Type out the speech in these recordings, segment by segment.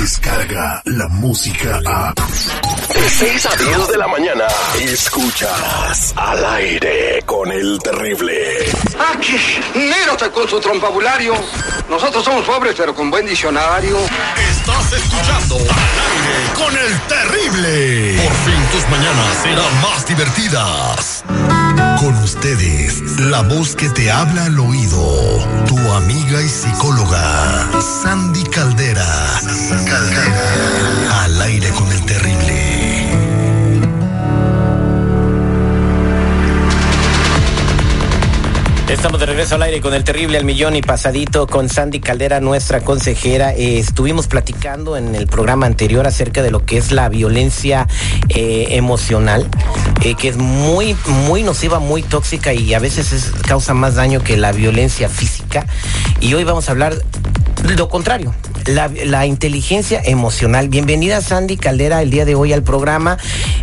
llega la música a... De 6 a 10 de la mañana, escuchas al aire con el terrible. Aquí, Nero con su trompabulario. Nosotros somos pobres, pero con buen diccionario. Estás escuchando al aire con el terrible. Por fin tus mañanas serán más divertidas. Con ustedes, la voz que te habla al oído, tu amiga y psicóloga, Sandy Caldera. Caldera. Regreso al aire con el terrible al millón y pasadito con Sandy Caldera, nuestra consejera. Eh, estuvimos platicando en el programa anterior acerca de lo que es la violencia eh, emocional, eh, que es muy, muy nociva, muy tóxica y a veces es, causa más daño que la violencia física. Y hoy vamos a hablar lo contrario, la, inteligencia emocional. Bienvenida Sandy Caldera el día de hoy al programa.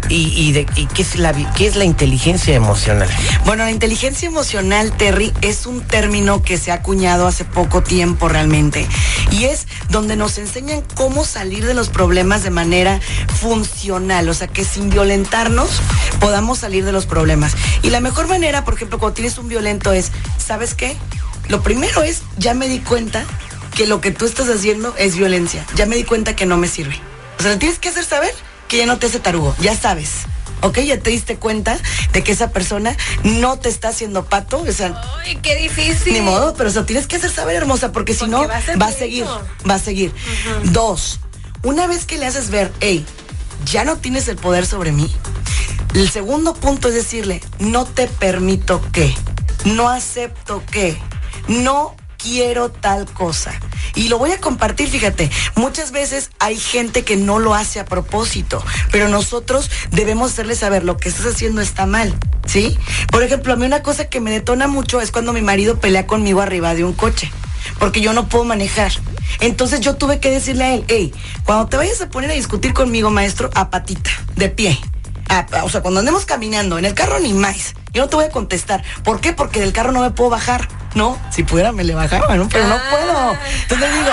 ¿Y, de, qué, es la, qué es la inteligencia emocional? Bueno, la inteligencia emocional, Terry, es un término que se ha acuñado hace poco tiempo realmente. Y es donde nos enseñan cómo salir de los problemas de manera funcional. O sea, que sin violentarnos podamos salir de los problemas. Y la mejor manera, por ejemplo, cuando tienes un violento es, ¿sabes qué? Lo primero es, ya me di cuenta que lo que tú estás haciendo es violencia. Ya me di cuenta que no me sirve. O sea, le tienes que hacer saber que ya no te hace tarugo. Ya sabes. ¿ok? Ya te diste cuenta de que esa persona no te está haciendo pato. O sea, Ay, qué difícil. Ni modo, pero eso tienes que hacer saber, hermosa, porque, si no, va a, ser va a seguir, va a seguir. Uh -huh. Dos, una vez que le haces ver, hey, ya no tienes el poder sobre mí. El segundo punto es decirle, no te permito que, no acepto que, no quiero tal cosa. Y lo voy a compartir, fíjate, muchas veces hay gente que no lo hace a propósito, pero nosotros debemos hacerle saber lo que estás haciendo está mal, ¿sí? Por ejemplo, a mí una cosa que me detona mucho es cuando mi marido pelea conmigo arriba de un coche, porque yo no puedo manejar. Entonces yo tuve que decirle a él, hey, cuando te vayas a poner a discutir conmigo, maestro, a patita, de pie. A, o sea, cuando andemos caminando, en el carro ni más. Yo no te voy a contestar. ¿Por qué? Porque del carro no me puedo bajar. No, si pudiera me le bajaba, ¿no? Pero no puedo. Entonces le digo,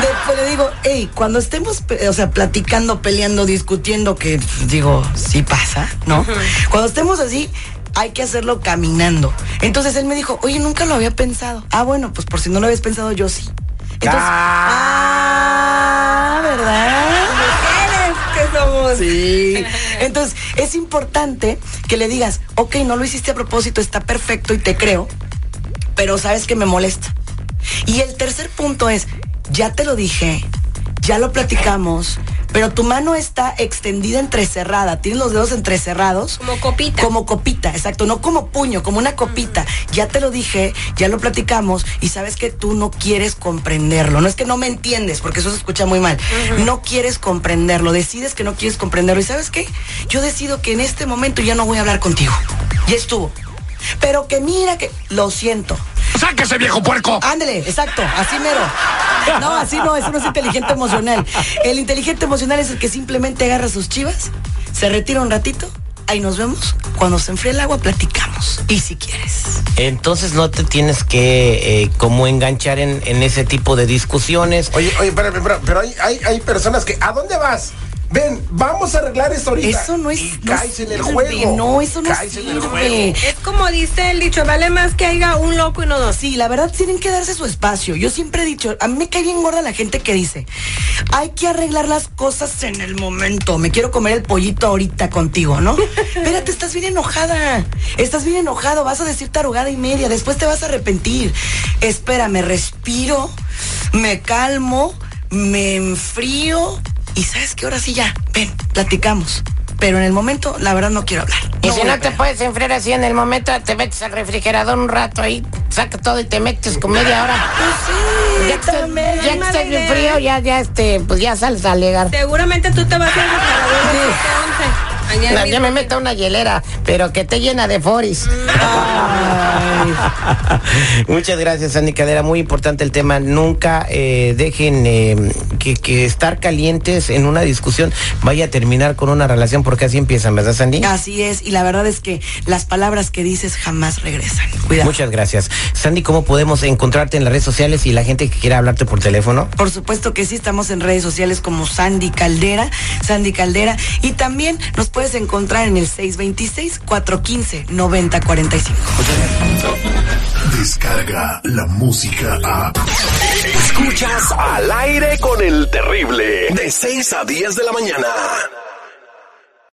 después le digo, hey, cuando estemos, o sea, platicando, peleando, discutiendo, que digo, sí pasa, ¿no? Uh -huh. Cuando estemos así, hay que hacerlo caminando. Entonces él me dijo, oye, nunca lo había pensado. Ah, bueno, pues por si no lo habías pensado, yo sí. Entonces, ah, ¿verdad? que somos. Sí. Entonces, es importante que le digas, ok, no lo hiciste a propósito, está perfecto y te creo, pero sabes que me molesta. Y el tercer punto es, ya te lo dije, ya lo platicamos, pero tu mano está extendida entrecerrada, tienes los dedos entrecerrados. Como copita. Como copita, exacto, no como puño, como una copita. Ya te lo dije, ya lo platicamos y sabes que tú no quieres comprenderlo. No es que no me entiendes, porque eso se escucha muy mal. No quieres comprenderlo, decides que no quieres comprenderlo. ¿Y sabes qué? Yo decido que en este momento ya no voy a hablar contigo. Ya estuvo. Pero que mira que lo siento. ¡Sáquese, viejo puerco! Ándele, exacto, así mero. No, así no, eso no es inteligente emocional. El inteligente emocional es el que simplemente agarra sus chivas, se retira un ratito, ahí nos vemos. Cuando se enfríe el agua, platicamos. Y si quieres. Entonces no te tienes que eh, como enganchar en, en, ese tipo de discusiones. Oye, oye, espérame, espérame, pero hay, hay, hay personas que. ¿A dónde vas? Ven, vamos a arreglar esto ahorita. Eso no es. Y no caes en el juego. No, eso no caes sirve. en el juego. Es como dice el dicho, vale más que haya un loco y no dos. Sí, la verdad tienen que darse su espacio. Yo siempre he dicho, a mí me cae bien gorda la gente que dice, hay que arreglar las cosas en el momento. Me quiero comer el pollito ahorita contigo, ¿no? Espérate, estás bien enojada. Estás bien enojado, vas a decir tarugada y media, después te vas a arrepentir. Espérame, respiro, me calmo, me enfrío y sabes que ahora sí ya, ven, platicamos. Pero en el momento, la verdad, no quiero hablar. Y no si no te puedes enfriar así en el momento, te metes al refrigerador un rato ahí, saca todo y te metes con media hora. Pues sí, ya que, también. ya que estás bien frío, ya, ya, este, pues ya sales a alegar. Seguramente tú te vas a ir al refrigerador Allá ya me meta una hielera, pero que te llena de foris. Muchas gracias, Sandy Caldera. Muy importante el tema. Nunca eh, dejen eh, que, que estar calientes en una discusión vaya a terminar con una relación, porque así empiezan, ¿verdad, Sandy? Así es, y la verdad es que las palabras que dices jamás regresan. Cuidado. Muchas gracias. Sandy, ¿cómo podemos encontrarte en las redes sociales y la gente que quiera hablarte por teléfono? Por supuesto que sí, estamos en redes sociales como Sandy Caldera, Sandy Caldera, y también nos puedes encontrar en el 626-415-9045. Descarga la música a. Escuchas al aire con el terrible. De 6 a 10 de la mañana.